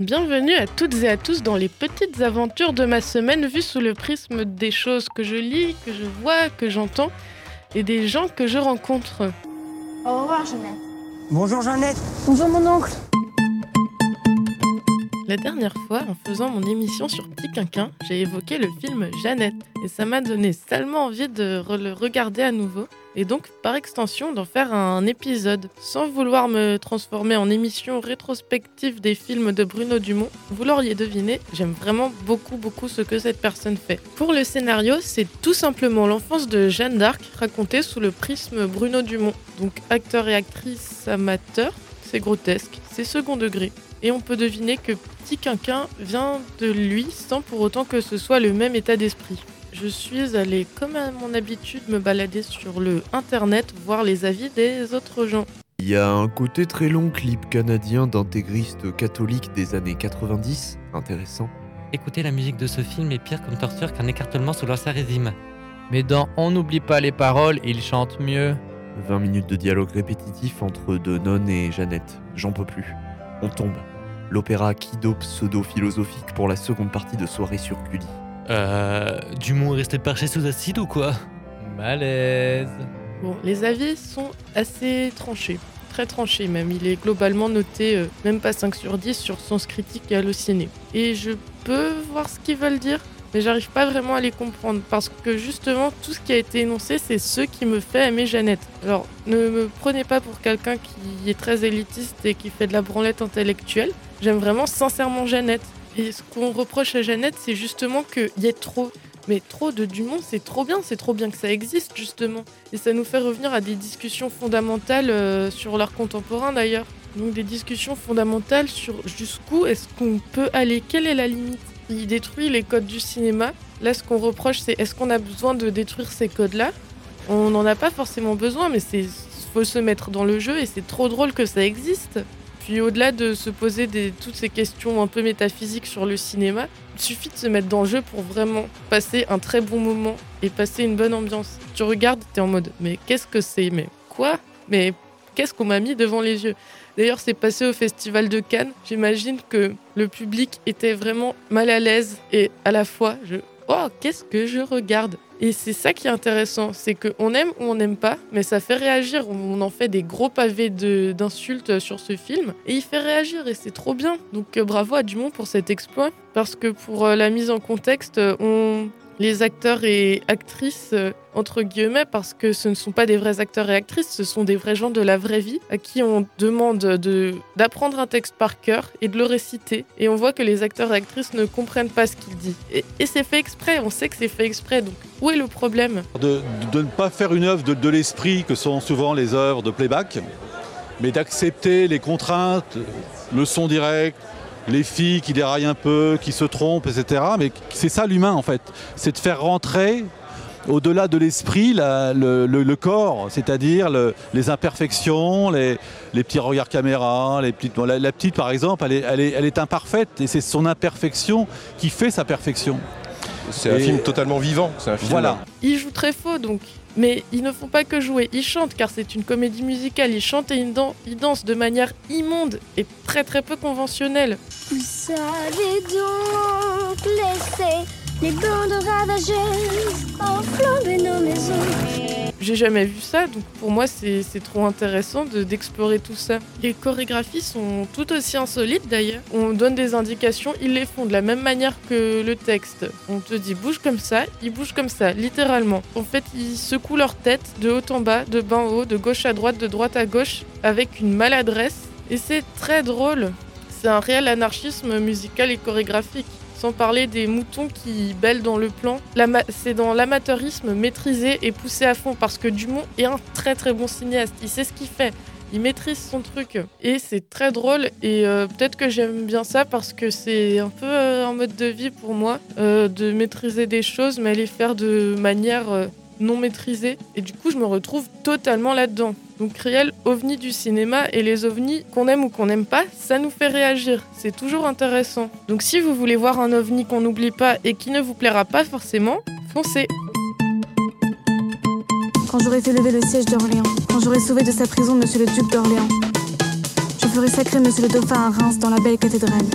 Bienvenue à toutes et à tous dans les petites aventures de ma semaine vues sous le prisme des choses que je lis, que je vois, que j'entends et des gens que je rencontre. Au revoir, Jeannette. Bonjour Jeannette. Bonjour, mon oncle. La dernière fois, en faisant mon émission sur Petit Quinquin, j'ai évoqué le film Jeannette et ça m'a donné salement envie de le regarder à nouveau et donc par extension d'en faire un épisode. Sans vouloir me transformer en émission rétrospective des films de Bruno Dumont, vous l'auriez deviné, j'aime vraiment beaucoup beaucoup ce que cette personne fait. Pour le scénario, c'est tout simplement l'enfance de Jeanne d'Arc racontée sous le prisme Bruno Dumont. Donc acteur et actrice amateurs, c'est grotesque, c'est second degré. Et on peut deviner que Petit Quinquin vient de lui sans pour autant que ce soit le même état d'esprit. Je suis allée, comme à mon habitude, me balader sur le internet, voir les avis des autres gens. Il y a un côté très long clip canadien d'intégristes catholiques des années 90, intéressant. Écouter la musique de ce film est pire comme torture qu'un écartèlement sous l'ancien régime. Mais dans On n'oublie pas les paroles, il chante mieux. 20 minutes de dialogue répétitif entre deux nonnes et Jeannette. J'en peux plus. On tombe. L'opéra Kido pseudo-philosophique pour la seconde partie de Soirée sur Gulli. Euh. Dumont est resté perché sous acide ou quoi? Malaise. Bon, les avis sont assez tranchés, très tranchés même. Il est globalement noté euh, même pas 5 sur 10 sur Sens Critique et Allociné. Et je peux voir ce qu'ils veulent dire, mais j'arrive pas vraiment à les comprendre parce que justement tout ce qui a été énoncé, c'est ce qui me fait aimer Jeannette. Alors ne me prenez pas pour quelqu'un qui est très élitiste et qui fait de la branlette intellectuelle. J'aime vraiment sincèrement Jeannette. Et ce qu'on reproche à Jeannette, c'est justement qu'il y ait trop. Mais trop de Dumont, c'est trop bien, c'est trop bien que ça existe justement. Et ça nous fait revenir à des discussions fondamentales euh, sur l'art contemporain d'ailleurs. Donc des discussions fondamentales sur jusqu'où est-ce qu'on peut aller, quelle est la limite? Il détruit les codes du cinéma. Là, ce qu'on reproche, c'est est-ce qu'on a besoin de détruire ces codes-là? On n'en a pas forcément besoin, mais c'est faut se mettre dans le jeu et c'est trop drôle que ça existe. Puis au-delà de se poser toutes ces questions un peu métaphysiques sur le cinéma, il suffit de se mettre dans le jeu pour vraiment passer un très bon moment et passer une bonne ambiance. Tu regardes, t'es en mode mais qu'est-ce que c'est? Mais quoi? Mais qu'est-ce qu'on m'a mis devant les yeux? D'ailleurs, c'est passé au festival de Cannes. J'imagine que le public était vraiment mal à l'aise et à la fois, je oh qu'est-ce que je regarde? Et c'est ça qui est intéressant, c'est qu'on aime ou on n'aime pas, mais ça fait réagir. On en fait des gros pavés d'insultes sur ce film, et il fait réagir, et c'est trop bien. Donc euh, bravo à Dumont pour cet exploit, parce que pour euh, la mise en contexte, euh, on... les acteurs et actrices, euh, entre guillemets, parce que ce ne sont pas des vrais acteurs et actrices, ce sont des vrais gens de la vraie vie, à qui on demande de- d'apprendre un texte par cœur et de le réciter, et on voit que les acteurs et actrices ne comprennent pas ce qu'il dit. Et, c'est fait exprès, on sait que c'est fait exprès, donc où est le problème? De, ne pas faire une œuvre de l'esprit que sont souvent les œuvres de playback, mais d'accepter les contraintes, le son direct, les filles qui déraillent un peu, qui se trompent, etc. Mais c'est ça l'humain en fait, c'est de faire rentrer au-delà de l'esprit le, corps, c'est-à-dire le- les imperfections, les, petits regards caméra, la, petite par exemple, elle est imparfaite et c'est son imperfection qui fait sa perfection. C'est un film totalement vivant. C'est un film. Voilà. Ils jouent très faux donc. Mais ils ne font pas que jouer, ils chantent car c'est une comédie musicale. Ils chantent et ils, dan- ils dansent de manière immonde et très très peu conventionnelle. Vous savez donc laisser les bandes ravageuses enflamber nos maisons. J'ai jamais vu ça donc pour moi c'est trop intéressant de- d'explorer tout ça. Les chorégraphies sont tout aussi insolites d'ailleurs. On donne des indications, ils les font de la même manière que le texte. On te dit bouge comme ça, ils bougent comme ça, littéralement. En fait, ils secouent leur tête de haut en bas, de bas en haut, de gauche à droite, de droite à gauche, avec une maladresse. Et c'est très drôle. C'est un réel anarchisme musical et chorégraphique. Sans parler des moutons qui bêlent dans le plan. C'est dans l'amateurisme maîtrisé et poussé à fond parce que Dumont est un très très bon cinéaste. Il sait ce qu'il fait. Il maîtrise son truc et c'est très drôle et euh, peut-être que j'aime bien ça parce que c'est un peu euh, un mode de vie pour moi euh, de maîtriser des choses mais les faire de manière non maîtrisée et du coup je me retrouve totalement là-dedans. Donc réel ovni du cinéma et les ovnis qu'on aime ou qu'on n'aime pas, ça nous fait réagir. C'est toujours intéressant. Donc si vous voulez voir un ovni qu'on n'oublie pas et qui ne vous plaira pas forcément, foncez. Quand j'aurai fait lever le siège d'Orléans, quand j'aurai sauvé de sa prison Monsieur le duc d'Orléans, je ferai sacrer Monsieur le dauphin à Reims dans la belle cathédrale.